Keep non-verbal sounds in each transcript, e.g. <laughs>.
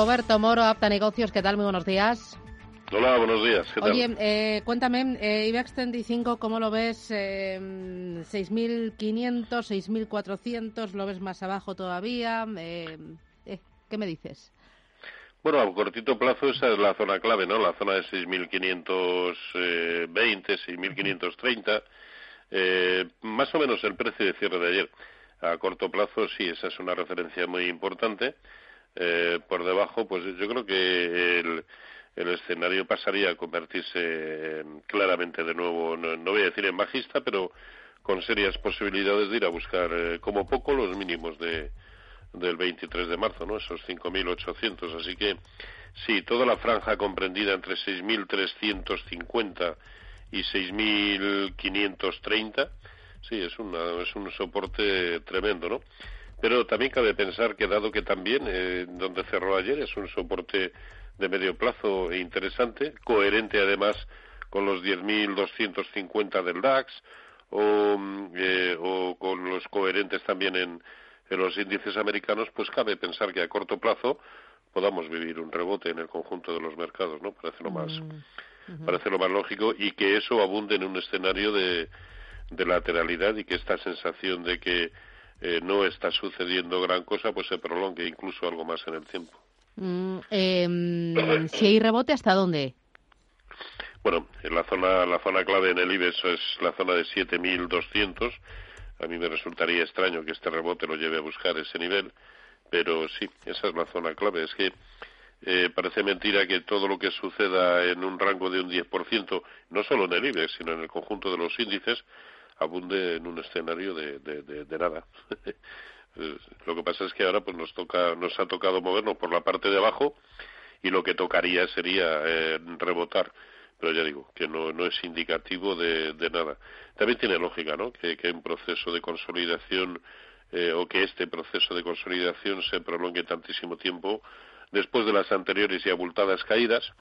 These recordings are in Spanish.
Roberto Moro, Apta Negocios, ¿qué tal? Muy buenos días. Hola, buenos días. ¿Qué tal? Oye, eh, cuéntame, eh, IBEX 35, ¿cómo lo ves? Eh, ¿6.500, 6.400? ¿Lo ves más abajo todavía? Eh, eh, ¿Qué me dices? Bueno, a cortito plazo esa es la zona clave, ¿no? La zona de 6.520, 6.530. Eh, más o menos el precio de cierre de ayer. A corto plazo, sí, esa es una referencia muy importante. Eh, por debajo, pues yo creo que el, el escenario pasaría a convertirse claramente de nuevo, no, no, voy a decir en bajista, pero con serias posibilidades de ir a buscar eh, como poco los mínimos de, del 23 de marzo, ¿no? Esos 5.800. Así que sí, toda la franja comprendida entre 6.350 y 6.530, sí, es, una, es un soporte tremendo, ¿no? Pero también cabe pensar que dado que también eh, donde cerró ayer es un soporte de medio plazo e interesante, coherente además con los 10.250 del DAX o, eh, o, con los coherentes también en, en, los índices americanos, pues cabe pensar que a corto plazo podamos vivir un rebote en el conjunto de los mercados, ¿no? Parece lo más, mm. parece lo más lógico y que eso abunde en un escenario de, de lateralidad y que esta sensación de que eh, no está sucediendo gran cosa, pues se prolongue incluso algo más en el tiempo. Mm, eh, <coughs> si hay rebote, ¿hasta dónde? Bueno, en la zona, la zona clave en el IBEX es la zona de 7.200. A mí me resultaría extraño que este rebote lo lleve a buscar ese nivel, pero sí, esa es la zona clave. Es que eh, parece mentira que todo lo que suceda en un rango de un 10%, no solo en el IBEX, sino en el conjunto de los índices, abunde en un escenario de, de, de, nada. <laughs> lo que pasa es que ahora pues nos toca, nos ha tocado movernos por la parte de abajo y lo que tocaría sería eh, rebotar. Pero ya digo, que no, no es indicativo de, de nada. También tiene lógica, ¿no? Que, que un proceso de consolidación eh, o que este proceso de consolidación se prolongue tantísimo tiempo después de las anteriores y abultadas caídas,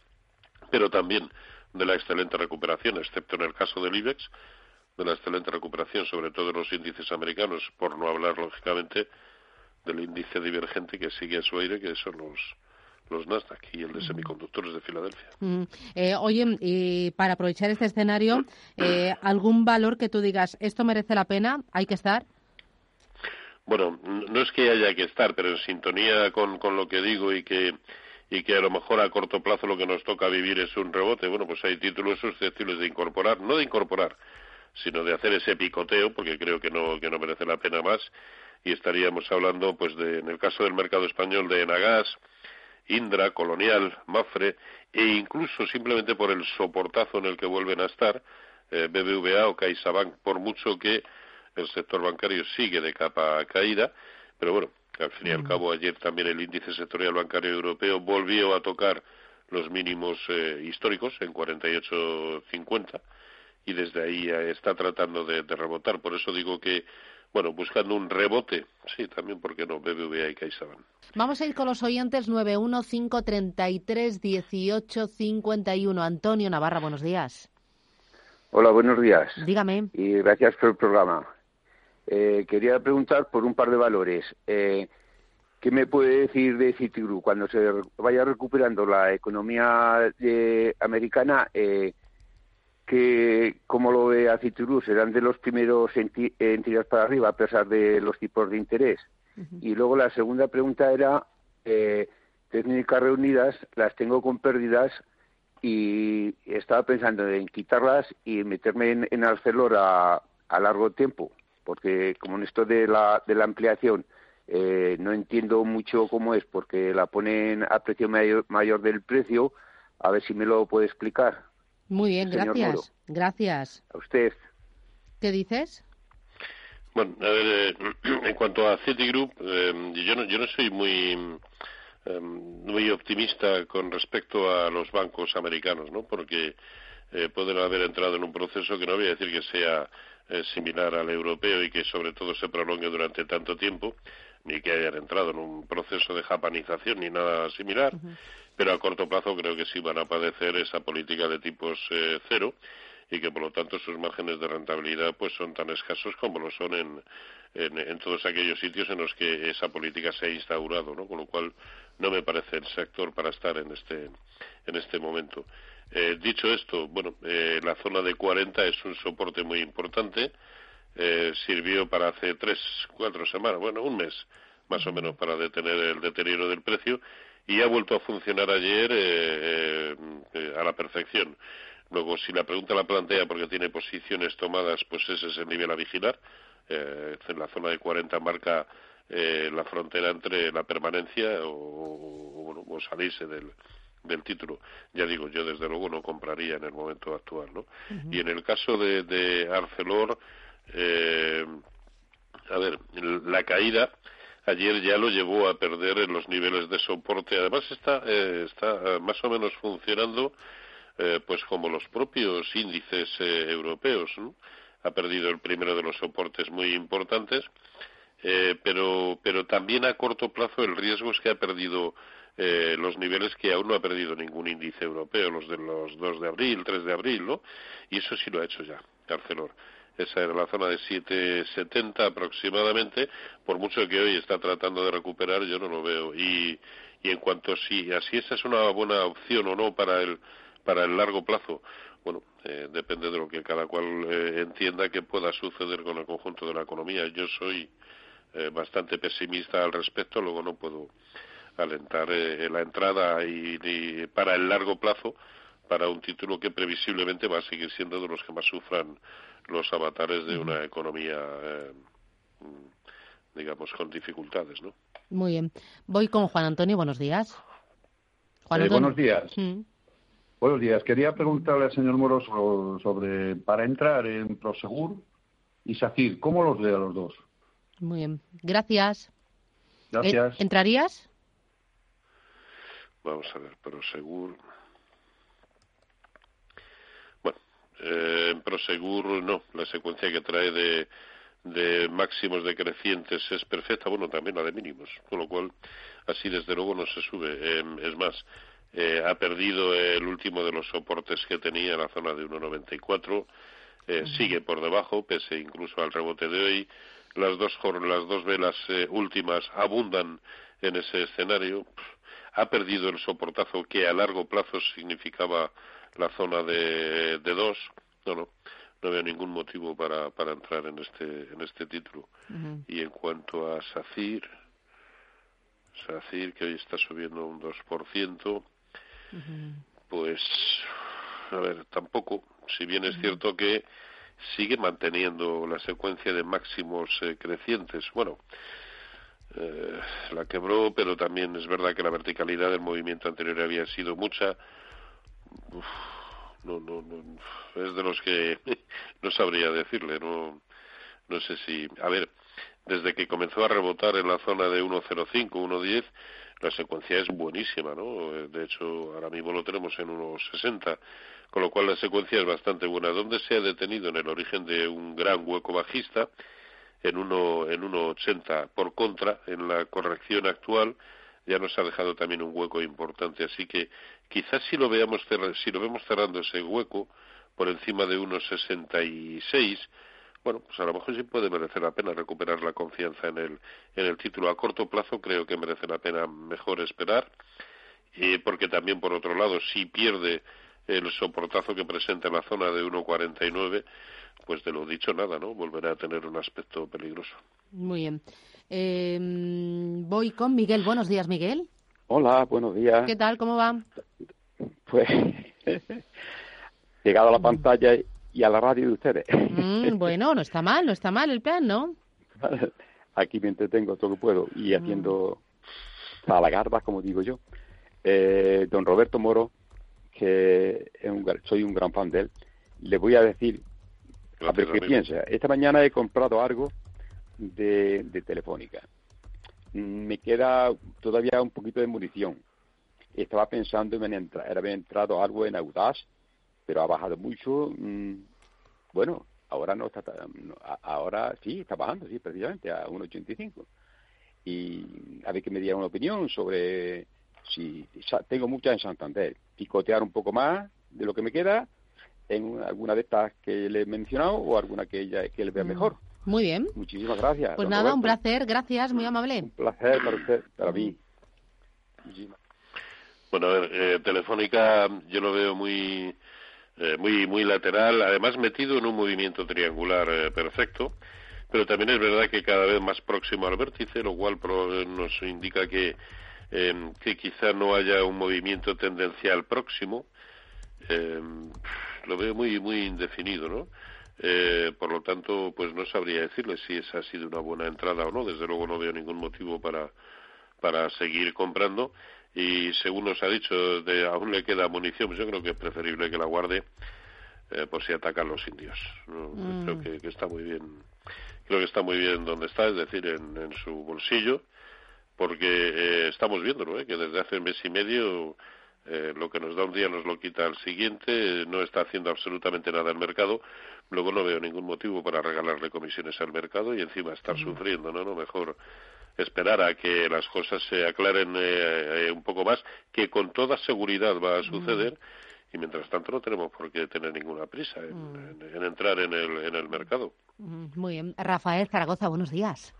pero también de la excelente recuperación, excepto en el caso del IBEX, de la excelente recuperación, sobre todo de los índices americanos, por no hablar, lógicamente, del índice divergente que sigue a su aire, que son los, los Nasdaq y el de semiconductores de Filadelfia. Mm. Eh, oye, y para aprovechar este escenario, eh, ¿algún valor que tú digas, esto merece la pena, hay que estar? Bueno, no es que haya que estar, pero en sintonía con, con lo que digo y que y que a lo mejor a corto plazo lo que nos toca vivir es un rebote, bueno, pues hay títulos susceptibles de incorporar, no de incorporar, sino de hacer ese picoteo, porque creo que no, que no merece la pena más, y estaríamos hablando, pues, de, en el caso del mercado español, de Enagas, Indra, Colonial, Mafre, e incluso simplemente por el soportazo en el que vuelven a estar, eh, BBVA o CaixaBank, por mucho que el sector bancario sigue de capa caída, pero bueno, al fin y al cabo ayer también el índice sectorial bancario europeo volvió a tocar los mínimos eh, históricos en 48.50 y desde ahí está tratando de, de, rebotar. Por eso digo que, bueno, buscando un rebote, sí, también, porque no? BBVA y CaixaBank. Vamos a ir con los oyentes 915331851. Antonio Navarra, buenos días. Hola, buenos días. Dígame. Y gracias por el programa. Eh, quería preguntar por un par de valores. Eh, ¿Qué me puede decir de Citigroup cuando se vaya recuperando la economía eh, americana? Eh, que, ¿cómo lo ve a Citurú? ¿Serán de los primeros en, tirar para arriba a pesar de los tipos de interés? Y luego la segunda pregunta era, eh, técnicas reunidas, las tengo con pérdidas y estaba pensando en quitarlas y meterme en, en Arcelor a, a largo tiempo, porque como en esto de la, de la ampliación eh, no entiendo mucho cómo es, porque la ponen a precio mayor, mayor del precio, a ver si me lo puede explicar. Muy bien, gracias. Gracias. A usted. ¿Qué dices? Bueno, a ver, eh, <clears throat> en cuanto a Citigroup, eh, yo, no, yo no soy muy eh, muy optimista con respecto a los bancos americanos, ¿no? Porque pueden haber entrado en un proceso que no voy a decir que sea similar al europeo y que sobre todo se prolongue durante tanto tiempo, ni que hayan entrado en un proceso de japanización ni nada similar, pero a corto plazo creo que sí van a padecer esa política de tipos eh, cero y que por lo tanto sus márgenes de rentabilidad pues son tan escasos como lo son en, en, todos aquellos sitios en los que esa política se ha instaurado, ¿no? Con lo cual no me parece el sector para estar en este en este momento. Eh, dicho esto, bueno, eh, la zona de 40 es un soporte muy importante. sirvió para hace tres, cuatro semanas, bueno, un mes más o menos para detener el deterioro del precio y ha vuelto a funcionar ayer eh, eh, a la perfección. Luego, si la pregunta la plantea porque tiene posiciones tomadas, pues ese es el nivel a vigilar. Eh, en la zona de 40 marca la frontera entre la permanencia o, o, salirse del, del título. Ya digo, yo desde luego no compraría en el momento actual, ¿no? Y en el caso de, de Arcelor, a ver, la caída ayer ya lo llevó a perder en los niveles de soporte. Además está, eh, está eh, más o menos funcionando eh, pues como los propios índices europeos. Ha perdido el primero de los soportes muy importantes, pero, pero también a corto plazo el riesgo es que ha perdido los niveles que aún no ha perdido ningún índice europeo, los de los 2 de abril, 3 de abril, ¿no? Y eso sí lo ha hecho ya, Carcelor esa era la zona de 7,70 aproximadamente, por mucho que hoy está tratando de recuperar, yo no lo veo. Y, y en cuanto a si así esa es una buena opción o no para el, para el largo plazo, bueno, eh, depende de lo que cada cual eh, entienda que pueda suceder con el conjunto de la economía. Yo soy eh, bastante pesimista al respecto, luego no puedo alentar la entrada y, para el largo plazo para un título que previsiblemente va a seguir siendo de los que más sufran los avatares de una economía, eh, digamos, con dificultades, ¿no? Muy bien. Voy con Juan Antonio. Buenos días. Juan eh, buenos días. Buenos días. Quería preguntarle al señor Moros sobre, para entrar en Prosegur y SACIR, ¿cómo los ve a los dos? Muy bien. Gracias. Gracias. Eh, ¿Entrarías? Vamos a ver, Prosegur. Eh, en Prosegur no, la secuencia que trae de, de máximos decrecientes es perfecta, bueno, también la de mínimos, con lo cual así desde luego no se sube. Eh, es más, eh, ha perdido el último de los soportes que tenía en la zona de 1,94, eh, sigue por debajo, pese incluso al rebote de hoy. Las dos, las dos velas últimas abundan en ese escenario. Ha perdido el soportazo que a largo plazo significaba la zona de, de dos. No, no, no veo ningún motivo para, para entrar en este, en este título. Y en cuanto a SACIR, SACIR, que hoy está subiendo un 2%, pues, a ver, tampoco, si bien es cierto que sigue manteniendo la secuencia de máximos eh, crecientes. Bueno, eh, la quebró, pero también es verdad que la verticalidad del movimiento anterior había sido mucha no, no, no, es de los que <laughs> no sabría decirle, no, no sé si, a ver, desde que comenzó a rebotar en la zona de 1.05, 1.10, la secuencia es buenísima, ¿no? De hecho, ahora mismo lo tenemos en 1.60, con lo cual la secuencia es bastante buena. ¿Dónde se ha detenido? En el origen de un gran hueco bajista, en 1.80. En 1.80. Por contra, en la corrección actual, ya nos ha dejado también un hueco importante. Así que quizás si lo veamos si lo vemos cerrando ese hueco por encima de unos 66, bueno, pues a lo mejor sí puede merecer la pena recuperar la confianza en el en el título a corto plazo. Creo que merece la pena mejor esperar, porque también por otro lado si pierde el soportazo que presenta en la zona de 1,49, pues de lo dicho nada, ¿no? Volverá a tener un aspecto peligroso. Muy bien. Em, voy con Miguel. Buenos días, Miguel. Hola, buenos días. ¿Qué tal? ¿Cómo va? Pues <laughs> llegado a la pantalla y a la radio de ustedes. Mm, <laughs> bueno, no está mal, no está mal el plan, ¿no? <laughs> Aquí me entretengo todo lo que puedo y mm. haciendo a la garba, como digo yo. Eh, don Roberto Moro, que soy un gran fan de él, le voy a decir, a ver qué piensa. Esta mañana he comprado algo de, Telefónica. Mm, me queda todavía un poquito de munición. Estaba pensando en entrar, haber entrado algo en Audaz, pero ha bajado mucho. Mm, bueno, ahora no está, ahora sí está bajando, sí, precisamente a 1.85. Y a ver que me diera una opinión sobre si tengo muchas en Santander, picotear un poco más de lo que me queda en alguna de estas que le he mencionado o alguna que ella que le vea mm. mejor. Muy bien. Muchísimas gracias. Pues nada, un placer, gracias, muy amable. Un placer para usted, para mí. Bueno, a ver, eh, Telefónica yo lo veo muy, eh, muy, muy lateral, además metido en un movimiento triangular eh, perfecto, pero también es verdad que cada vez más próximo al vértice, lo cual nos indica que, que quizá no haya un movimiento tendencial próximo. lo veo muy, muy indefinido, ¿no? Eh, por lo tanto, pues no sabría decirle si esa ha sido una buena entrada o no. Desde luego no veo ningún motivo para, para seguir comprando. Y según nos ha dicho, de, aún le queda munición. Pues yo creo que es preferible que la guarde eh, por si atacan los indios. Mm. Creo que, está muy bien. Creo que está muy bien donde está, es decir, en, en su bolsillo, porque eh, estamos viéndolo, ¿eh? que desde hace un mes y medio eh, lo que nos da un día nos lo quita al siguiente, no está haciendo absolutamente nada el mercado, luego no veo ningún motivo para regalarle comisiones al mercado y encima estar sufriendo, ¿no? ¿no? Mejor esperar a que las cosas se aclaren eh, eh, un poco más, que con toda seguridad va a suceder. Y mientras tanto no tenemos por qué tener ninguna prisa en, entrar en el, en el mercado. Muy bien. Rafael Zaragoza, buenos días.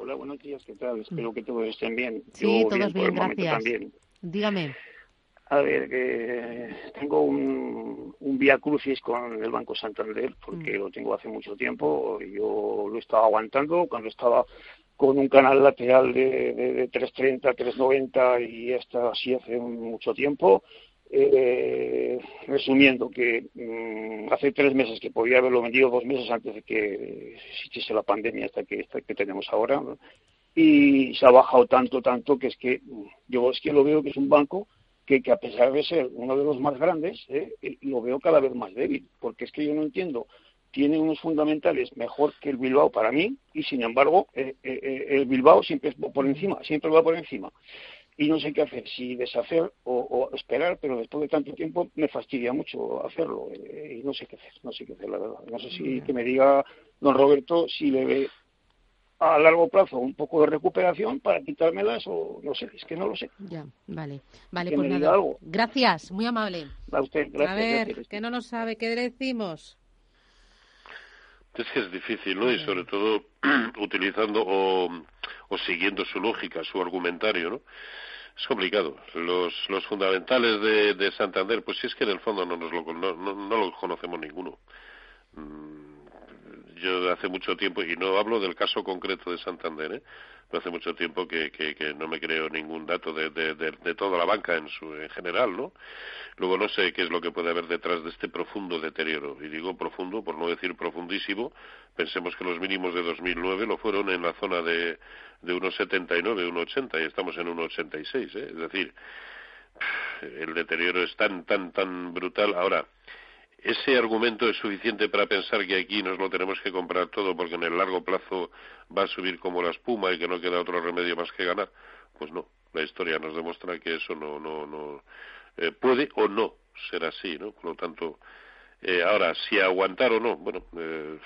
Hola, buenos días, ¿qué tal? Espero que todos estén bien. Sí, todos bien, gracias. Dígame. A ver, que tengo un, un vía crucis con el Banco Santander, porque mm. lo tengo hace mucho tiempo. Yo lo estaba aguantando cuando estaba con un canal lateral de, de, 330, 390 y hasta así hace mucho tiempo. Eh, resumiendo, que mm, hace tres meses que podía haberlo vendido dos meses antes de que existiese la pandemia hasta que, que tenemos ahora. Y se ha bajado tanto, tanto, que es que yo es que lo veo que es un banco que, a pesar de ser uno de los más grandes, eh, eh, lo veo cada vez más débil, porque es que yo no entiendo, tiene unos fundamentales mejor que el Bilbao para mí, y sin embargo, eh, el Bilbao siempre va por encima, siempre va por encima. Y no sé qué hacer, si deshacer o, esperar, pero después de tanto tiempo me fastidia mucho hacerlo, y no sé qué hacer, no sé qué hacer, la verdad. No sé si que me diga don Roberto si le ve a largo plazo un poco de recuperación para quitármelas o no sé, es que no lo sé. Ya, vale. Vale, pues nada. Gracias, muy amable. A usted, gracias. A ver, que no nos sabe, ¿qué decimos? Es que es difícil, ¿no? Y sobre todo <clears throat> utilizando o, o siguiendo su lógica, su argumentario, ¿no? Es complicado. Los, los fundamentales de, de Santander, pues si es que en el fondo no, nos lo, no, no, no los conocemos ninguno. Mm, yo hace mucho tiempo, y no hablo del caso concreto de Santander, ¿eh? pero hace mucho tiempo que, que, no me creo ningún dato de, de, de, toda la banca en, su, en general, ¿no? Luego no sé qué es lo que puede haber detrás de este profundo deterioro. Y digo profundo, por no decir profundísimo. Pensemos que los mínimos de 2009 lo fueron en la zona de, de 1,79, 1,80 y estamos en 1,86. ¿eh? Es decir, el deterioro es tan, tan, tan brutal. Ahora, ¿Ese argumento es suficiente para pensar que aquí nos lo tenemos que comprar todo porque en el largo plazo va a subir como la espuma y que no queda otro remedio más que ganar? Pues no, la historia nos demuestra que eso no, no, no eh, puede o no ser así, ¿no? Por lo tanto, eh, ahora, si aguantar o no, bueno, eh,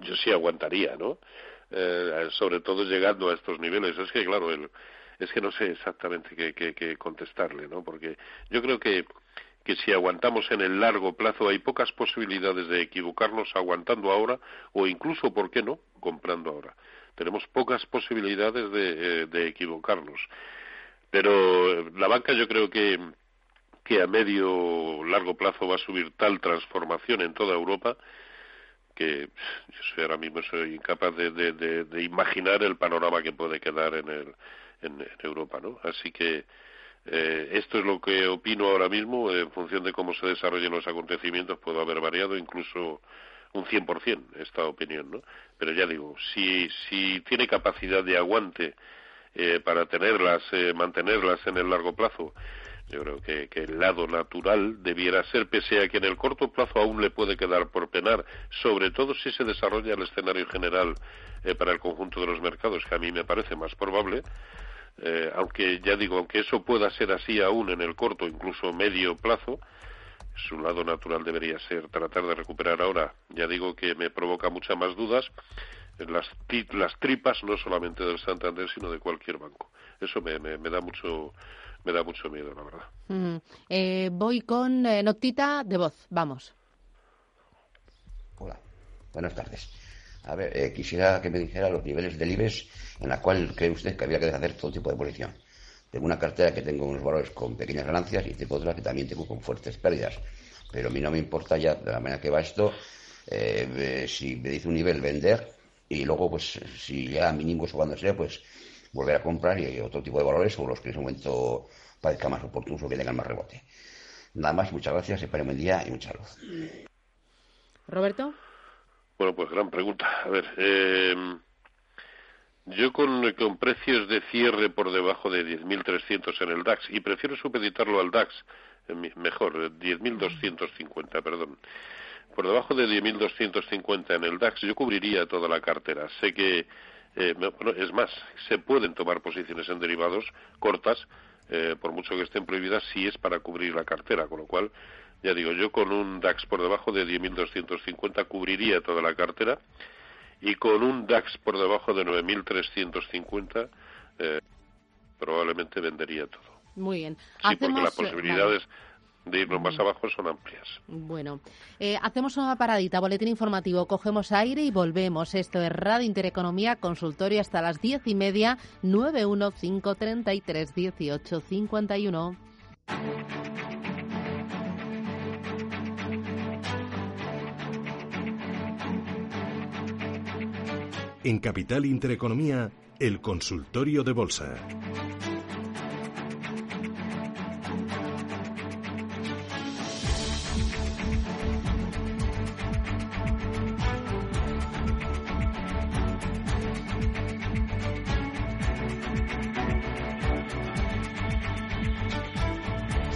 yo sí aguantaría, ¿no? sobre todo llegando a estos niveles. Es que, claro, el, es que no sé exactamente qué, qué contestarle, ¿no? Porque yo creo que que si aguantamos en el largo plazo hay pocas posibilidades de equivocarnos aguantando ahora o incluso, ¿por qué no?, comprando ahora. Tenemos pocas posibilidades de, eh, equivocarnos. Pero eh, la banca yo creo que, que a medio largo plazo va a subir tal transformación en toda Europa que yo soy, ahora mismo soy incapaz de, de, imaginar el panorama que puede quedar en, el, en, Europa, ¿no? Así que eh, esto es lo que opino ahora mismo. En función de cómo se desarrollen los acontecimientos, puedo haber variado incluso un 100% esta opinión, ¿no? Pero ya digo, si, si tiene capacidad de aguante eh, para tenerlas, eh, mantenerlas en el largo plazo, yo creo que, el lado natural debiera ser, pese a que en el corto plazo aún le puede quedar por penar, sobre todo si se desarrolla el escenario general eh, para el conjunto de los mercados, que a mí me parece más probable, eh, aunque ya digo, aunque eso pueda ser así aún en el corto, incluso medio plazo, su lado natural debería ser tratar de recuperar ahora. Ya digo que me provoca muchas más dudas las, las tripas no solamente del Santander, sino de cualquier banco. Eso me, me, me da mucho me da mucho miedo, la verdad. Eh, voy con eh, notita de voz. Vamos. Hola, buenas tardes. A ver, eh, quisiera que me dijera los niveles del IBEX en la cual cree usted que había que hacer todo tipo de posición. Tengo una cartera que tengo unos valores con pequeñas ganancias y tengo otra que también tengo con fuertes pérdidas. Pero a mí no me importa ya, de la manera que va esto, si me dice un nivel vender y luego, pues, si ya mínimos o cuando sea, pues volver a comprar y otro tipo de valores o los que en ese momento parezca más oportunos o que tengan más rebote. Nada más, muchas gracias, espero buen día y mucha luz. Roberto. Bueno, pues gran pregunta. A ver, eh, yo con, precios de cierre por debajo de 10.300 en el DAX, y prefiero supeditarlo al DAX, eh, mejor, 10.250, perdón. Por debajo de 10.250 en el DAX, yo cubriría toda la cartera. Sé que eh, es más, se pueden tomar posiciones en derivados cortas, eh, por mucho que estén prohibidas, si es para cubrir la cartera, con lo cual, ya digo, yo con un DAX por debajo de 10.250 cubriría toda la cartera y con un DAX por debajo de 9.350 eh, probablemente vendería todo. Muy bien. Sí, porque las posibilidades de irnos más abajo son amplias. Bueno, eh, hacemos una paradita, boletín informativo, cogemos aire y volvemos. Esto es Radio Intereconomía, consultorio hasta las diez y media, 915331851. En Capital Intereconomía, el consultorio de bolsa.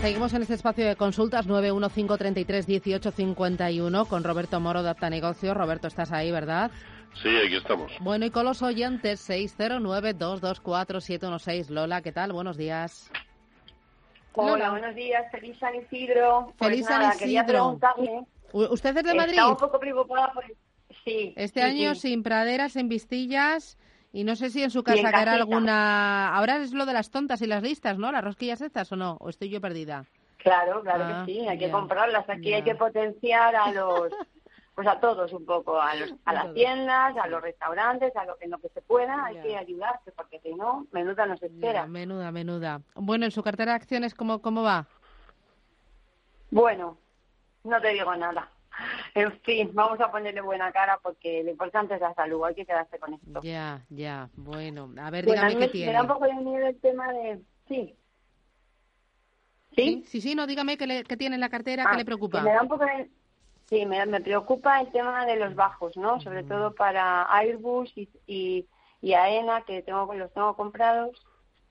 Seguimos en este espacio de consultas 915331851 con Roberto Moro de Apta Negocios. Roberto, estás ahí, ¿verdad? Sí, aquí estamos. Bueno, y con los oyentes 609224716. Lola, ¿qué tal? Buenos días. Hola, buenos días. Feliz San Isidro. Pues Feliz San Isidro. ¿Usted es de Madrid? Estaba un poco preocupada por... Sí. Este año sin praderas, en Vistillas y no sé si en su casa quedará alguna... Ahora es lo de las tontas y las listas, ¿no? Las rosquillas estas o no, o estoy yo perdida. Claro, claro que ah, sí, hay que comprarlas. Aquí hay que potenciar a los, <laughs> pues a todos un poco, a, los, a las tiendas, a los restaurantes, a lo que, lo que se pueda, hay que ayudarse, porque si no, menuda nos espera. menuda, menuda. Bueno, ¿en su cartera de acciones cómo, cómo va? Bueno, no te digo nada. <laughs> En fin, vamos a ponerle buena cara porque lo importante es la salud, hay que quedarse con esto. Ya, ya, bueno. A ver, dígame qué tiene. Me da un poco de miedo el tema de... Sí. ¿Sí? Sí, sí, no, dígame qué, le, tiene en la cartera, qué ah, le preocupa. Me da un poco de... Sí, me, me, preocupa el tema de los bajos, ¿no? Sobre todo para Airbus y, y, y AENA, que tengo, los tengo comprados.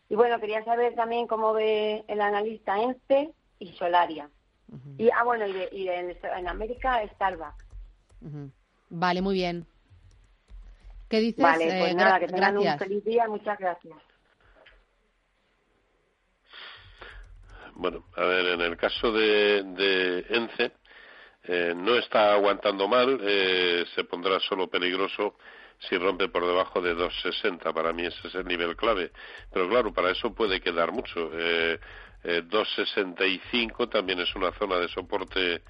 Y bueno, quería saber también cómo ve el analista ENCE y Solaria. Y, ah, bueno, y, y en América Starbucks. Vale, muy bien. ¿Qué dices? Vale, pues eh, nada, que tengan un feliz día. Muchas gracias. Bueno, a ver, en el caso de, de ENCE, eh, no está aguantando mal, eh, se pondrá solo peligroso si rompe por debajo de 2,60. Para mí ese es el nivel clave. Pero claro, para eso puede quedar mucho. Eh, 2,65 también es una zona de soporte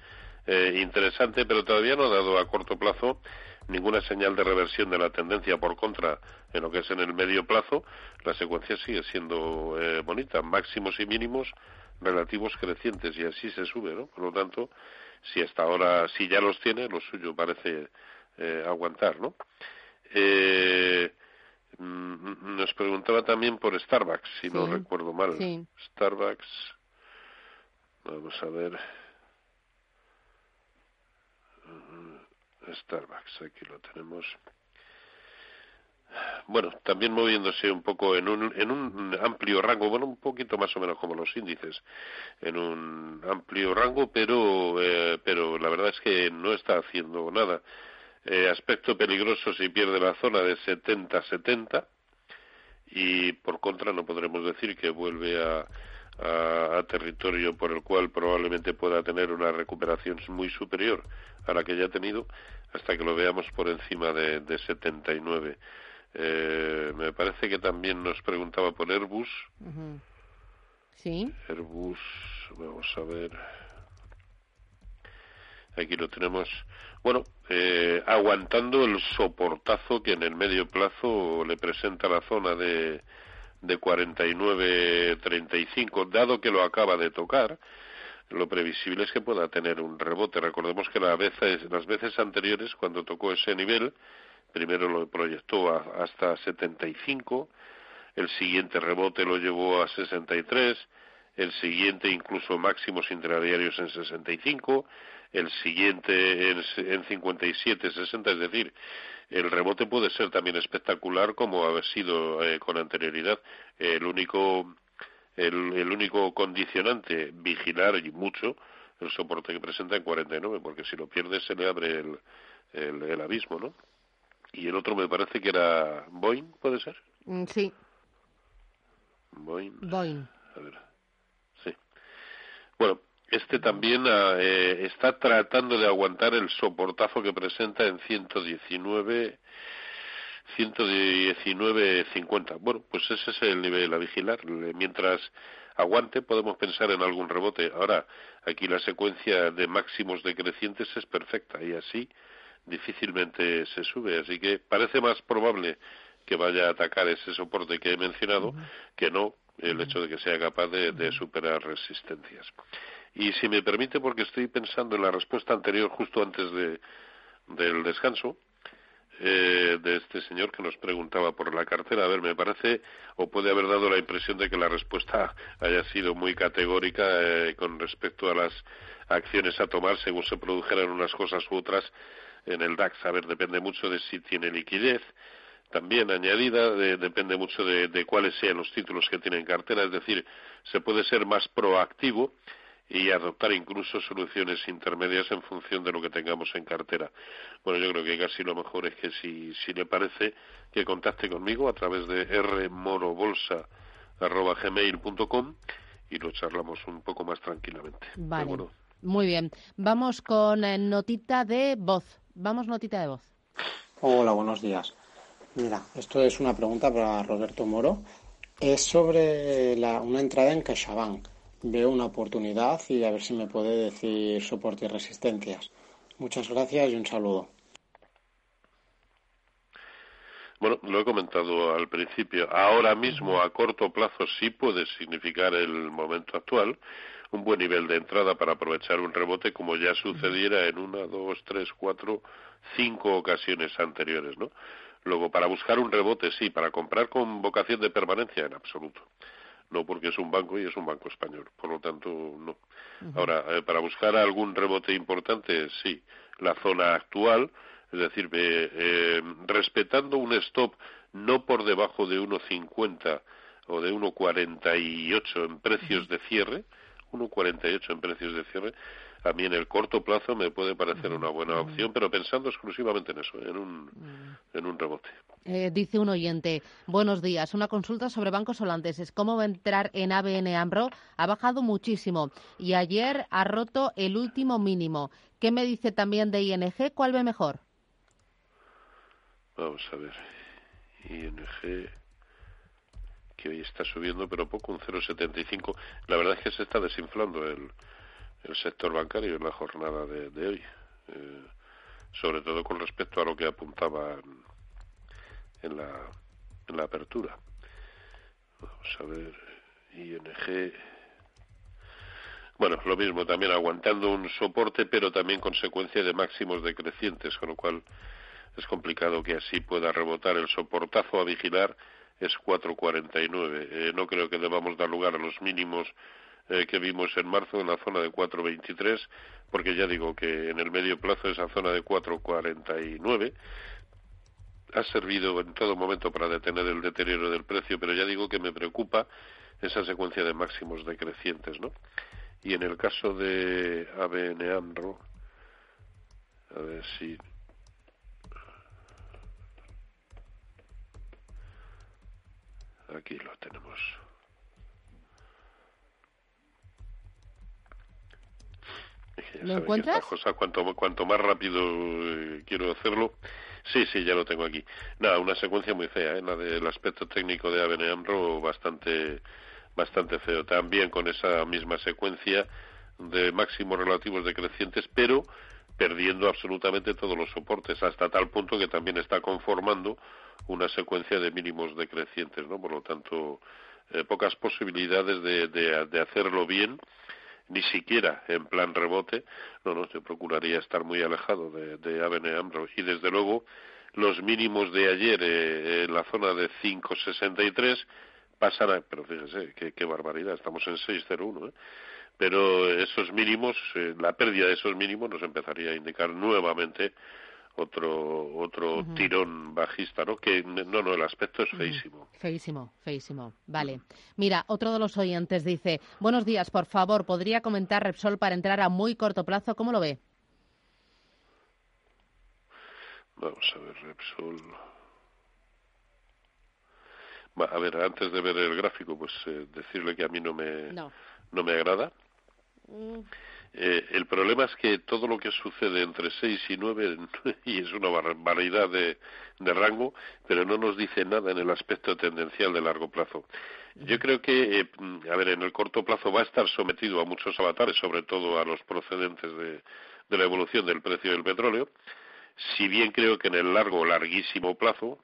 eh, interesante, pero todavía no ha dado a corto plazo ninguna señal de reversión de la tendencia. Por contra, en lo que es en el medio plazo, la secuencia sigue siendo eh, bonita. Máximos y mínimos relativos crecientes y así se sube, ¿no? Por lo tanto, si hasta ahora, si ya los tiene, lo suyo parece eh, aguantar, ¿no? Eh, mm, nos preguntaba también por Starbucks, si no recuerdo mal. Starbucks, vamos a ver. Mm, Starbucks, aquí lo tenemos bueno, también moviéndose un poco en un, en un amplio rango, bueno, un poquito más o menos como los índices, en un amplio rango, pero, eh, pero la verdad es que no está haciendo nada. Eh, aspecto peligroso si pierde la zona de 70-70 y por contra no podremos decir que vuelve a, a, territorio por el cual probablemente pueda tener una recuperación muy superior a la que ya ha tenido hasta que lo veamos por encima de, de 79. Eh, me parece que también nos preguntaba por Airbus. Sí. Airbus, vamos a ver. Aquí lo tenemos. Bueno, eh, aguantando el soportazo que en el medio plazo le presenta la zona de, de 49-35, dado que lo acaba de tocar. Lo previsible es que pueda tener un rebote. Recordemos que las veces, las veces anteriores, cuando tocó ese nivel, primero lo proyectó hasta 75, el siguiente rebote lo llevó a 63, el siguiente incluso máximos intradiarios en 65, el siguiente en, en 57, 60, es decir, el rebote puede ser también espectacular como ha sido eh, con anterioridad. El único, el, único condicionante, vigilar y mucho el soporte que presenta en 49, porque si lo pierde se le abre el, el, el abismo, ¿no? Y el otro me parece que era Boeing, ¿puede ser? Mm, sí. Boeing. Boeing. A ver. Sí. Bueno, este también ah, eh, está tratando de aguantar el soportazo que presenta en 119 119.50. Bueno, pues ese es el nivel a vigilar. Mientras aguante podemos pensar en algún rebote. Ahora, aquí la secuencia de máximos decrecientes es perfecta y así difícilmente se sube. Así que parece más probable que vaya a atacar ese soporte que he mencionado que no el hecho de que sea capaz de, superar resistencias. Y si me permite, porque estoy pensando en la respuesta anterior justo antes de, del descanso, eh, de este señor que nos preguntaba por la cartera. A ver, me parece, o puede haber dado la impresión de que la respuesta haya sido muy categórica eh, con respecto a las acciones a tomar según se produjeran unas cosas u otras en el DAX. A ver, depende mucho de si tiene liquidez, también añadida, depende mucho de, de, cuáles sean los títulos que tiene en cartera, es decir, se puede ser más proactivo y adoptar incluso soluciones intermedias en función de lo que tengamos en cartera. Bueno, yo creo que casi lo mejor es que si, si le parece que contacte conmigo a través de rmorobolsa.gmail.com y lo charlamos un poco más tranquilamente. Vale. Muy bien. Vamos con eh, notita de voz. Vamos, notita de voz. Hola, buenos días. Mira, esto es una pregunta para Roberto Moro. Es sobre una entrada en CaixaBank. Veo una oportunidad y a ver si me puede decir soporte y resistencias. Muchas gracias y un saludo. Bueno, lo he comentado al principio. Ahora mismo, a corto plazo, sí puede significar el momento actual un buen nivel de entrada para aprovechar un rebote como ya sucediera en una, dos, tres, cuatro, cinco ocasiones anteriores, ¿no? Luego, para buscar un rebote, sí, para comprar con vocación de permanencia, en absoluto. No porque es un banco y es un banco español, por lo tanto, no. Ahora, eh, para buscar algún rebote importante, sí, la zona actual, es decir, eh, eh, respetando un stop no por debajo de 1,50 o de 1,48 en precios de cierre, 1,48 en precios de cierre, a mí en el corto plazo me puede parecer una buena opción, pero pensando exclusivamente en eso, en un, en un rebote. Eh, dice un oyente, buenos días, una consulta sobre bancos holandeses. ¿Cómo va a entrar en ABN AMRO? Ha bajado muchísimo y ayer ha roto el último mínimo. ¿Qué me dice también de ING? ¿Cuál ve mejor? Vamos a ver. ING que hoy está subiendo, pero poco, un 0,75. La verdad es que se está desinflando el, el sector bancario en la jornada de, hoy, eh, sobre todo con respecto a lo que apuntaba en, la, en la apertura. Vamos a ver, ING. bueno, lo mismo, también aguantando un soporte, pero también consecuencia de máximos decrecientes, con lo cual es complicado que así pueda rebotar. El soportazo a vigilar es 4.49. Eh, no creo que debamos dar lugar a los mínimos eh, que vimos en marzo en la zona de 4.23, porque ya digo que en el medio plazo esa zona de 4.49 ha servido en todo momento para detener el deterioro del precio, pero ya digo que me preocupa esa secuencia de máximos decrecientes, ¿no? Y en el caso de ABN AMRO, a ver si aquí lo tenemos. ¿Lo encuentras? cuanto, cuanto más rápido eh, quiero hacerlo. Sí, sí, ya lo tengo aquí. Nada, una secuencia muy fea, ¿eh? la del aspecto técnico de ABN AMRO bastante bastante feo. También con esa misma secuencia de máximos relativos decrecientes, pero perdiendo absolutamente todos los soportes, hasta tal punto que también está conformando una secuencia de mínimos decrecientes, ¿no? Por lo tanto, eh, pocas posibilidades de, de, hacerlo bien, ni siquiera en plan rebote. No, no, se procuraría estar muy alejado de, de ABN AMRO. Y desde luego, los mínimos de ayer eh, en la zona de 563 pasará, pero fíjese, qué, qué barbaridad, estamos en 601, ¿eh? Pero esos mínimos, eh, la pérdida de esos mínimos nos empezaría a indicar nuevamente otro otro tirón bajista, ¿no? Que no, no, el aspecto es feísimo. Feísimo, feísimo. Vale. Mira, otro de los oyentes dice, buenos días, por favor, ¿podría comentar Repsol para entrar a muy corto plazo? ¿Cómo lo ve? Vamos a ver, Repsol. A ver, antes de ver el gráfico, pues eh, decirle que a mí no me, no. me agrada. Mm. Eh, el problema es que todo lo que sucede entre 6 y 9, <laughs> y es una barbaridad de, rango, pero no nos dice nada en el aspecto tendencial de largo plazo. Yo creo que, eh, a ver, en el corto plazo va a estar sometido a muchos avatares, sobre todo a los procedentes de, de la evolución del precio del petróleo, si bien creo que en el largo, larguísimo plazo,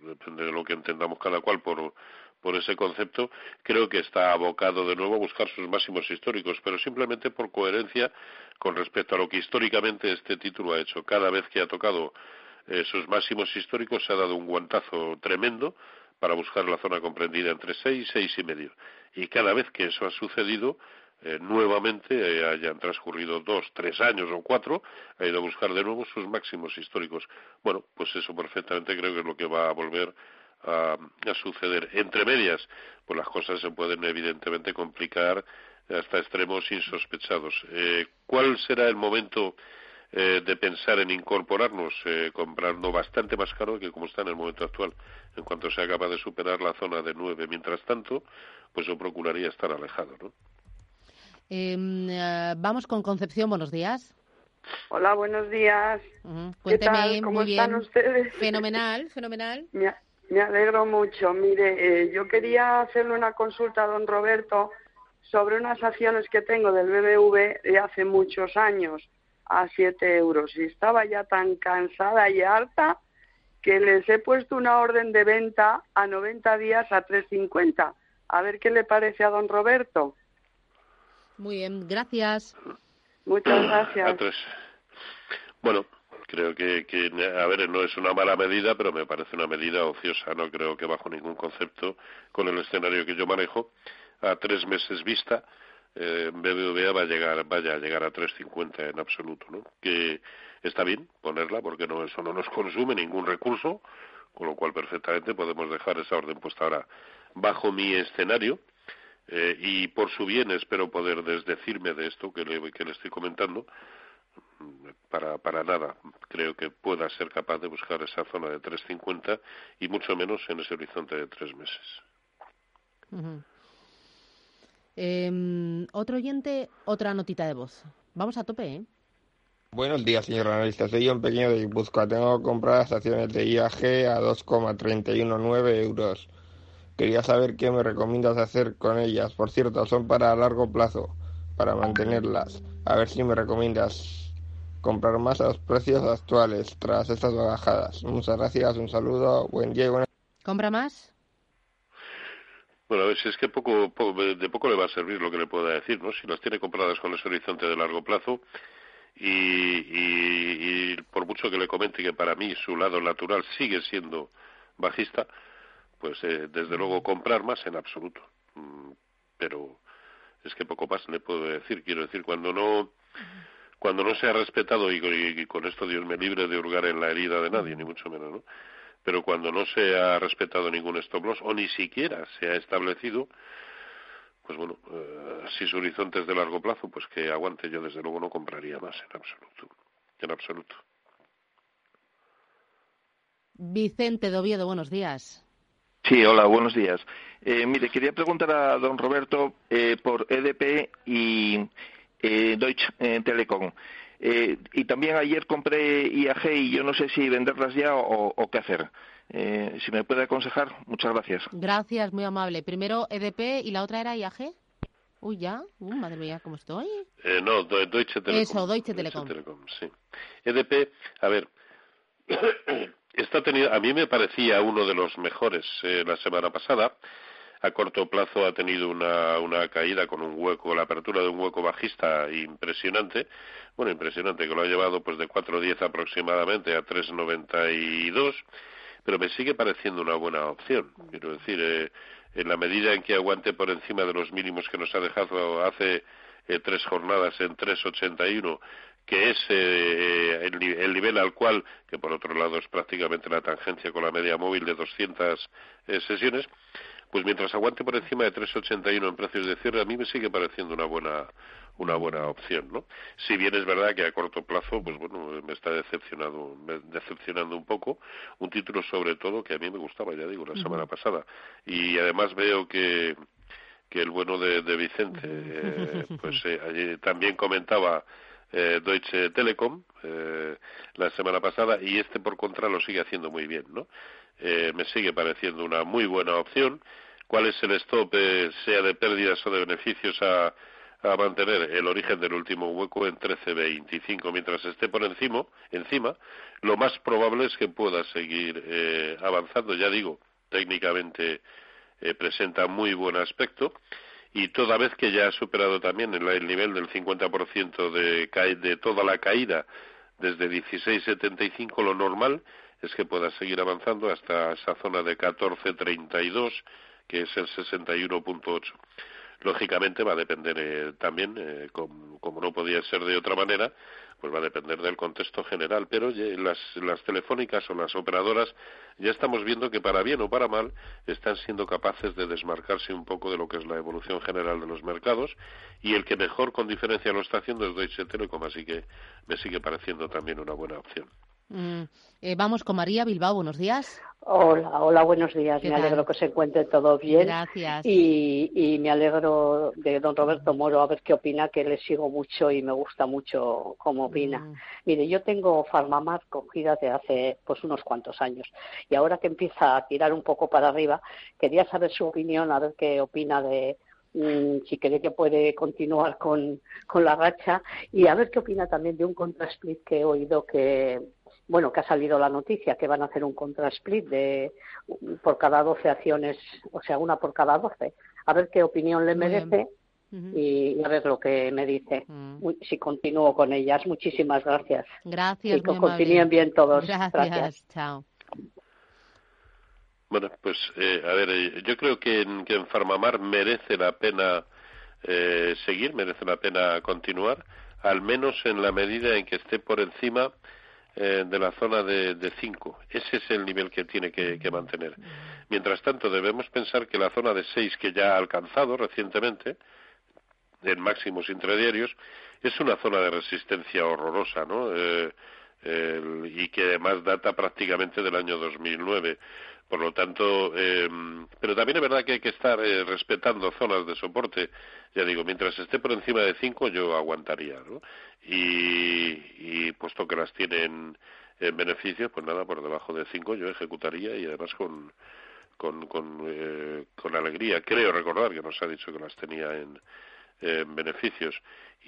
depende de lo que entendamos cada cual por, por ese concepto, creo que está abocado de nuevo a buscar sus máximos históricos, pero simplemente por coherencia con respecto a lo que históricamente este título ha hecho. Cada vez que ha tocado eh, sus máximos históricos se ha dado un guantazo tremendo para buscar la zona comprendida entre seis y seis y medio. Y cada vez que eso ha sucedido, eh, nuevamente eh, hayan transcurrido dos, tres años o cuatro, ha ido a buscar de nuevo sus máximos históricos. Bueno, pues eso perfectamente creo que es lo que va a volver a, suceder. Entre medias, pues las cosas se pueden evidentemente complicar hasta extremos insospechados. Eh, ¿Cuál será el momento de pensar en incorporarnos comprando bastante más caro que como está en el momento actual, en cuanto sea capaz de superar la zona de nueve. Mientras tanto, pues yo procuraría estar alejado, ¿no? Em, eh, vamos con Concepción, buenos días. Hola, buenos días. Cuénteme, ¿Cómo están ustedes? Fenomenal, fenomenal. Me, alegro mucho. Mire, eh, yo quería hacerle una consulta a don Roberto sobre unas acciones que tengo del BBV de hace muchos años a 7 euros. Y estaba ya tan cansada y harta que les he puesto una orden de venta a 90 días a 3.50. A ver qué le parece a don Roberto. Muy bien, gracias. Muchas gracias. Bueno, creo que, que, a ver, no es una mala medida, pero me parece una medida ociosa. No creo que bajo ningún concepto, con el escenario que yo manejo, a tres meses vista, eh, BBVA va a llegar, vaya a llegar a 3.50 en absoluto, ¿no? Que está bien ponerla porque no eso no nos consume ningún recurso, con lo cual perfectamente podemos dejar esa orden puesta ahora bajo mi escenario eh, y por su bien espero poder desdecirme de esto que le, que le estoy comentando. Para, para nada creo que pueda ser capaz de buscar esa zona de 3.50 y mucho menos en ese horizonte de tres meses. Em, otro oyente, otra notita de voz. Vamos a tope, ¿eh? Buenos días, señor analista. Soy un pequeño de Guipúzcoa. Tengo compradas acciones de IAG a 2,319 euros. Quería saber qué me recomiendas hacer con ellas. Por cierto, son para largo plazo, para mantenerlas. A ver si me recomiendas comprar más a los precios actuales tras estas bajadas. Muchas gracias, un saludo, buen día y ¿Compra más? Bueno, a ver, si es que poco, de poco le va a servir lo que le pueda decir, ¿no? Si las tiene compradas con ese horizonte de largo plazo y, y, por mucho que le comente que para mí su lado natural sigue siendo bajista, pues eh, desde luego comprar más en absoluto. Mm, pero es que poco más le puedo decir. Quiero decir, cuando no cuando no se ha respetado, y, con esto Dios me libre de hurgar en la herida de nadie, ni mucho menos, ¿no? Pero cuando no se ha respetado ningún stop loss, o ni siquiera se ha establecido, pues bueno, eh, si su horizonte es de largo plazo, pues que aguante, yo desde luego no compraría más en absoluto. En absoluto. Vicente Doviedo, buenos días. Sí, hola, buenos días. Eh, mire, quería preguntar a don Roberto eh, por EDP y eh, Deutsche Telekom. y también ayer compré IAG y yo no sé si venderlas ya o, qué hacer. si me puede aconsejar, muchas gracias. Gracias, muy amable. Primero EDP y la otra era IAG. Uy, ya. Uh, madre mía, ¿cómo estoy? no, Deutsche Telekom. Eso, Deutsche Telekom. Deutsche Telekom sí. EDP, a ver, <coughs> está tenido, a mí me parecía uno de los mejores eh, la semana pasada. A corto plazo ha tenido una, una caída con un hueco, la apertura de un hueco bajista impresionante. Bueno, impresionante, que lo ha llevado pues de 4.10 aproximadamente a 3.92, pero me sigue pareciendo una buena opción. Quiero decir, eh, en la medida en que aguante por encima de los mínimos que nos ha dejado hace eh, tres jornadas en 3.81 que es eh, el, nivel al cual, que por otro lado es prácticamente la tangencia con la media móvil de 200 eh, sesiones, pues mientras aguante por encima de 3,81 en precios de cierre, a mí me sigue pareciendo una buena una buena opción, ¿no? Si bien es verdad que a corto plazo, pues bueno, me está decepcionado, decepcionando un poco, un título sobre todo que a mí me gustaba, ya digo, la semana pasada, y además veo que que el bueno de, Vicente, <laughs> eh, pues también comentaba eh, Deutsche Telekom eh, la semana pasada y este por contra lo sigue haciendo muy bien, ¿no? Eh, me sigue pareciendo una muy buena opción. ¿Cuál es el stop, sea de pérdidas o de beneficios a, a mantener el origen del último hueco en 13.25 mientras esté por encima, encima lo más probable es que pueda seguir avanzando. Ya digo técnicamente presenta muy buen aspecto y toda vez que ya ha superado también el, nivel del 50% de, de toda la caída desde 16.75, lo normal es que pueda seguir avanzando hasta esa zona de 14.32, que es el 61.8. Lógicamente va a depender eh, también, eh, como no podía ser de otra manera, pues va a depender del contexto general. Pero las, las telefónicas o las operadoras ya estamos viendo que para bien o para mal están siendo capaces de desmarcarse un poco de lo que es la evolución general de los mercados y el que mejor con diferencia lo está haciendo es Deutsche Telekom, así que me sigue pareciendo también una buena opción. Mm, eh, vamos con María Bilbao, buenos días. Hola, hola, buenos días. Me alegro que se encuentre todo bien. Gracias. Y, me alegro de don Roberto Moro a ver qué opina, que le sigo mucho y me gusta mucho cómo opina. Mm. Mire, yo tengo Farmamar cogida de hace pues unos cuantos años y ahora que empieza a tirar un poco para arriba, quería saber su opinión, a ver qué opina de, mm, si cree que puede continuar con, con la racha y a ver qué opina también de un contrasplit que he oído que bueno, que ha salido la noticia que van a hacer un contra split de por cada 12 acciones, o sea, una por cada 12. A ver qué opinión le merece y, a ver lo que me dice. Si continúo con ellas. Muchísimas gracias. Gracias. Y que continúen bien todos. Gracias. Chao. Bueno, pues eh, a ver, eh, yo creo que en, que en Farmamar merece la pena eh, seguir, merece la pena continuar, al menos en la medida en que esté por encima eh, de la zona de 5. Ese es el nivel que tiene que, mantener. Mientras tanto, debemos pensar que la zona de 6 que ya ha alcanzado recientemente, en máximos intradiarios, es una zona de resistencia horrorosa, ¿no? Eh, y que además data prácticamente del año 2009. Por lo tanto, eh, pero también es verdad que hay que estar eh, respetando zonas de soporte. Ya digo, mientras esté por encima de 5 yo aguantaría, ¿no? Y, puesto que las tienen en beneficio, pues nada, por debajo de 5 yo ejecutaría y además con, con, con, eh, con alegría. Creo recordar que nos ha dicho que las tenía en, beneficios.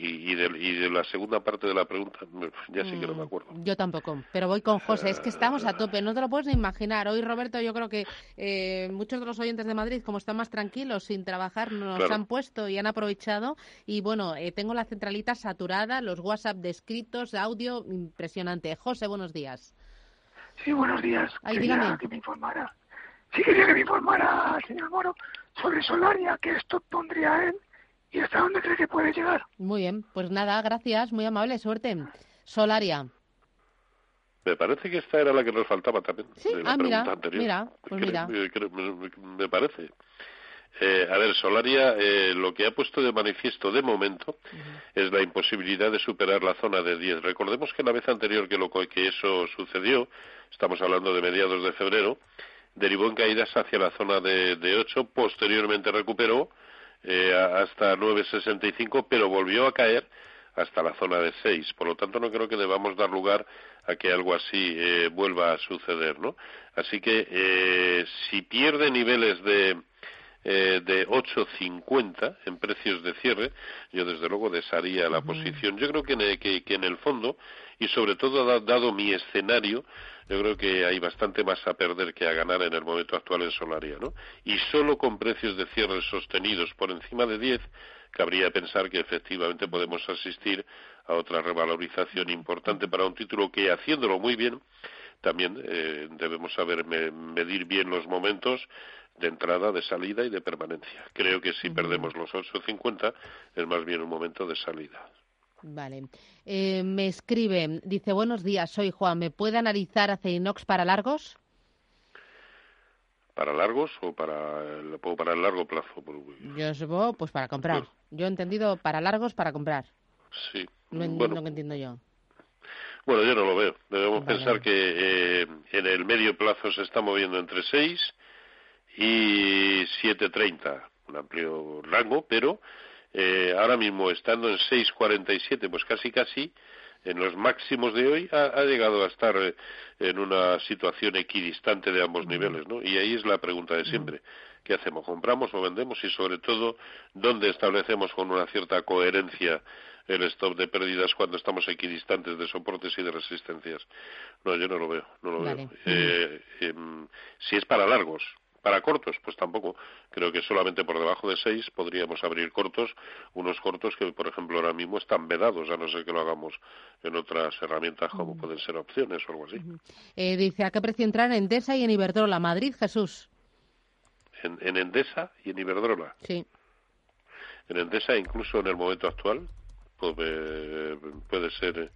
Y, de, la segunda parte de la pregunta, ya sí que no me mm, acuerdo. Yo tampoco, pero voy con José. Es que estamos a tope, no te lo puedes ni imaginar. Hoy, Roberto, yo creo que eh, muchos de los oyentes de Madrid, como están más tranquilos, sin trabajar, nos han puesto y han aprovechado. Y bueno, eh, tengo la centralita saturada, los WhatsApp descritos, audio, impresionante. José, buenos días. Sí, buenos días. quería que me informara. Sí, quería que me informara, señor Moro, sobre Solaria, que esto pondría en ¿Y hasta dónde cree que puede llegar? Muy bien, pues nada, gracias, muy amable, suerte. Solaria. Me parece que esta era la que nos faltaba también. Sí, ah, mira, mira, pues mira. Me, parece. Eh, a ver, Solaria eh, lo que ha puesto de manifiesto de momento es la imposibilidad de superar la zona de 10. Recordemos que la vez anterior que, lo, que eso sucedió, estamos hablando de mediados de febrero, derivó en caídas hacia la zona de, de 8, posteriormente recuperó eh, hasta 9,65, pero volvió a caer hasta la zona de 6. Por lo tanto, no creo que debamos dar lugar a que algo así eh, vuelva a suceder, ¿no? Así que eh, si pierde niveles de eh, de 8.50 en precios de cierre, yo desde luego desharía la posición. Yo creo que que, que en el fondo, y sobre todo dado mi escenario, yo creo que hay bastante más a perder que a ganar en el momento actual en Solaria, ¿no? Y solo con precios de cierre sostenidos por encima de 10, cabría pensar que efectivamente podemos asistir a otra revalorización importante para un título que, haciéndolo muy bien, también eh, debemos saber medir bien los momentos de entrada, de salida y de permanencia. Creo que si perdemos los 8.50 es más bien un momento de salida. Vale. Eh, me escribe, dice, buenos días, soy Juan, ¿me puede analizar Acerinox para largos? ¿Para largos o para el, para el largo plazo? Yo supongo, pues para comprar. Yo he entendido para largos, para comprar. Sí. No entiendo lo que entiendo yo. Bueno, yo no lo veo. Debemos pensar que eh, en el medio plazo se está moviendo entre 6 y 7.30, un amplio rango, pero eh, ahora mismo estando en 6.47, pues casi casi en los máximos de hoy ha, llegado a estar eh, en una situación equidistante de ambos niveles, ¿no? Y ahí es la pregunta de siempre. ¿Qué hacemos? ¿Compramos o vendemos? Y sobre todo, ¿dónde establecemos con una cierta coherencia el stop de pérdidas cuando estamos equidistantes de soportes y de resistencias? No, yo no lo veo, no lo veo. Eh, em, si es para largos, para cortos, pues tampoco. Creo que solamente por debajo de seis podríamos abrir cortos, unos cortos que, por ejemplo, ahora mismo están vedados, a no ser que lo hagamos en otras herramientas como pueden ser opciones o algo así. Eh, dice, ¿a qué precio entrar en Endesa y en Iberdrola? Madrid, Jesús. En, en Endesa y en Iberdrola. Sí. En Endesa, incluso en el momento actual, puede, puede ser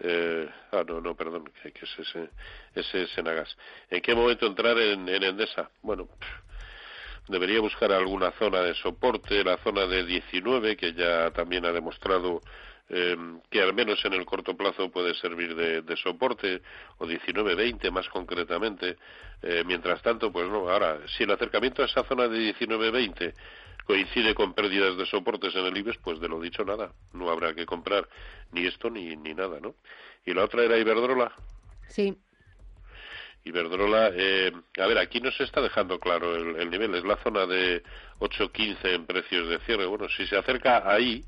eh, ah, no, no, perdón, que, es ese, ese. ¿En qué momento entrar en, Endesa? Bueno, debería buscar alguna zona de soporte, la zona de 19, que ya también ha demostrado eh, que al menos en el corto plazo puede servir de, de soporte, o 19-20 más concretamente. Eh, mientras tanto, pues no, ahora, si el acercamiento a esa zona de 19-20 coincide con pérdidas de soportes en el IBEX, pues de lo dicho nada, no habrá que comprar ni esto ni, ni nada, ¿no? Y la otra era Iberdrola. Sí. Iberdrola, eh, a ver, aquí no se está dejando claro el, nivel, es la zona de 8.15 en precios de cierre. Bueno, si se acerca ahí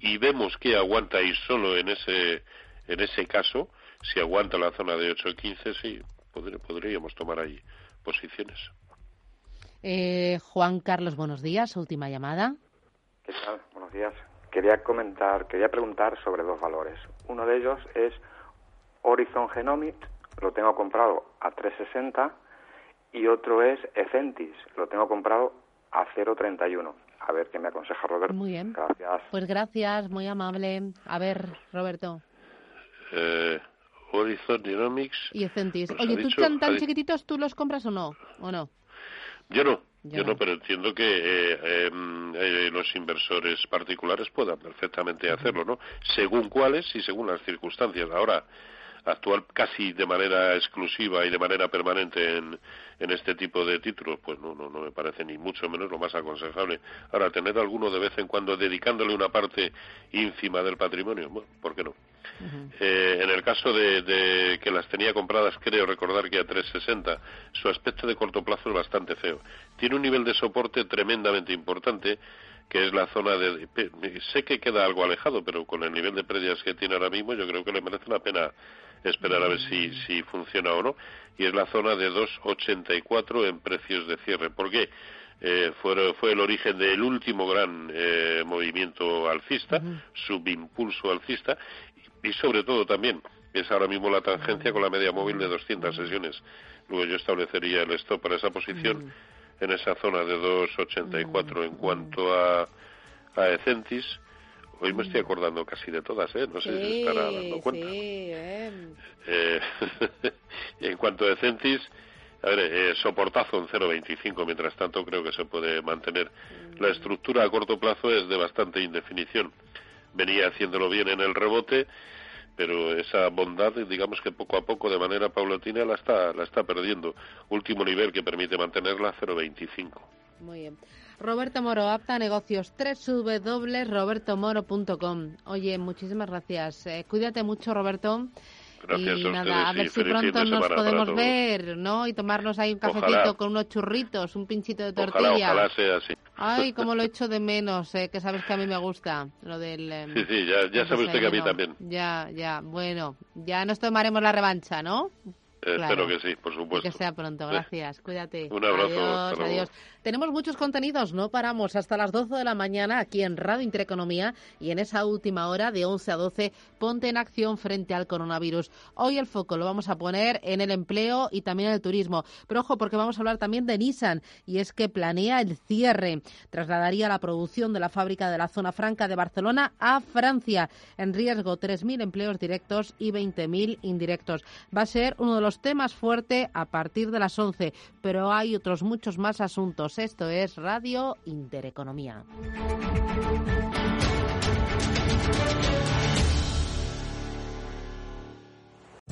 y vemos que aguanta ahí solo en ese, en ese caso, si aguanta la zona de 8.15, sí, podríamos tomar ahí posiciones. Eh, Juan Carlos, buenos días. Última llamada. ¿Qué tal? Buenos días. Quería comentar, quería preguntar sobre dos valores. Uno de ellos es Horizon Genomics, lo tengo comprado a 360 y otro es Ecentis, lo tengo comprado a 0.31. A ver qué me aconseja Roberto. Muy bien. Gracias. Pues gracias, muy amable. A ver, Roberto. Eh, Horizon Genomics. Y Ecentis. Oye, ¿tú tan, tan chiquititos tú los compras o no? ¿O no? Yo no, yo no, pero entiendo que eh, em, eh, los inversores particulares puedan perfectamente hacerlo, ¿no? Según cuáles y según las circunstancias. Ahora, actuar casi de manera exclusiva y de manera permanente en, en este tipo de títulos, pues no, no, no me parece ni mucho menos lo más aconsejable. Ahora, tener alguno de vez en cuando dedicándole una parte ínfima del patrimonio, bueno, ¿por qué no? eh, en el caso de, de, que las tenía compradas, creo recordar que a 360, su aspecto de corto plazo es bastante feo. Tiene un nivel de soporte tremendamente importante que es la zona de... Sé que queda algo alejado, pero con el nivel de pérdidas que tiene ahora mismo, yo creo que le merece la pena esperar a ver si, si funciona o no. Y es la zona de 2,84 en precios de cierre. ¿Por qué? Eh, fue, fue el origen del último gran eh, movimiento alcista, subimpulso alcista, y, sobre todo también es ahora mismo la tangencia con la media móvil de 200 sesiones. Luego yo establecería el stop para esa posición en esa zona de 2,84 en cuanto a, a Ecentis. Hoy me estoy acordando casi de todas, ¿eh? No sé si se estará dando cuenta. Eh, <laughs> en cuanto a Ecentis, a ver, eh, soportazo en 0,25, mientras tanto creo que se puede mantener. La estructura a corto plazo es de bastante indefinición. Venía haciéndolo bien en el rebote, pero esa bondad, digamos que poco a poco, de manera paulatina, la está, la está perdiendo. Último nivel que permite mantenerla, 0,25. Muy bien. Roberto Moro, apta a negocios, www.robertomoro.com. Oye, muchísimas gracias. Eh, cuídate mucho, Roberto. Gracias y nada, a ver si pronto nos podemos ver, ¿no? Y tomarnos ahí un cafecito con unos churritos, un pinchito de tortilla. Ojalá, sea así. Ay, cómo lo echo de menos, eh, que sabes que a mí me gusta lo del... Em, sí, sí, ya, ya sabe usted que a mí también. Ya, ya, bueno, ya nos tomaremos la revancha, ¿no? Espero que sí, por supuesto. que sea pronto, gracias. Cuídate. Un abrazo. Adiós, adiós. Tenemos muchos contenidos, no paramos hasta las 12 de la mañana aquí en Radio Intereconomía y en esa última hora de 11 a 12 ponte en acción frente al coronavirus. Hoy el foco lo vamos a poner en el empleo y también en el turismo. Pero ojo, porque vamos a hablar también de Nissan y es que planea el cierre. Trasladaría la producción de la fábrica de la zona franca de Barcelona a Francia. En riesgo 3.000 empleos directos y 20.000 indirectos. Va a ser uno de los temas fuertes a partir de las 11, pero hay otros muchos más asuntos. Esto es Radio Intereconomía.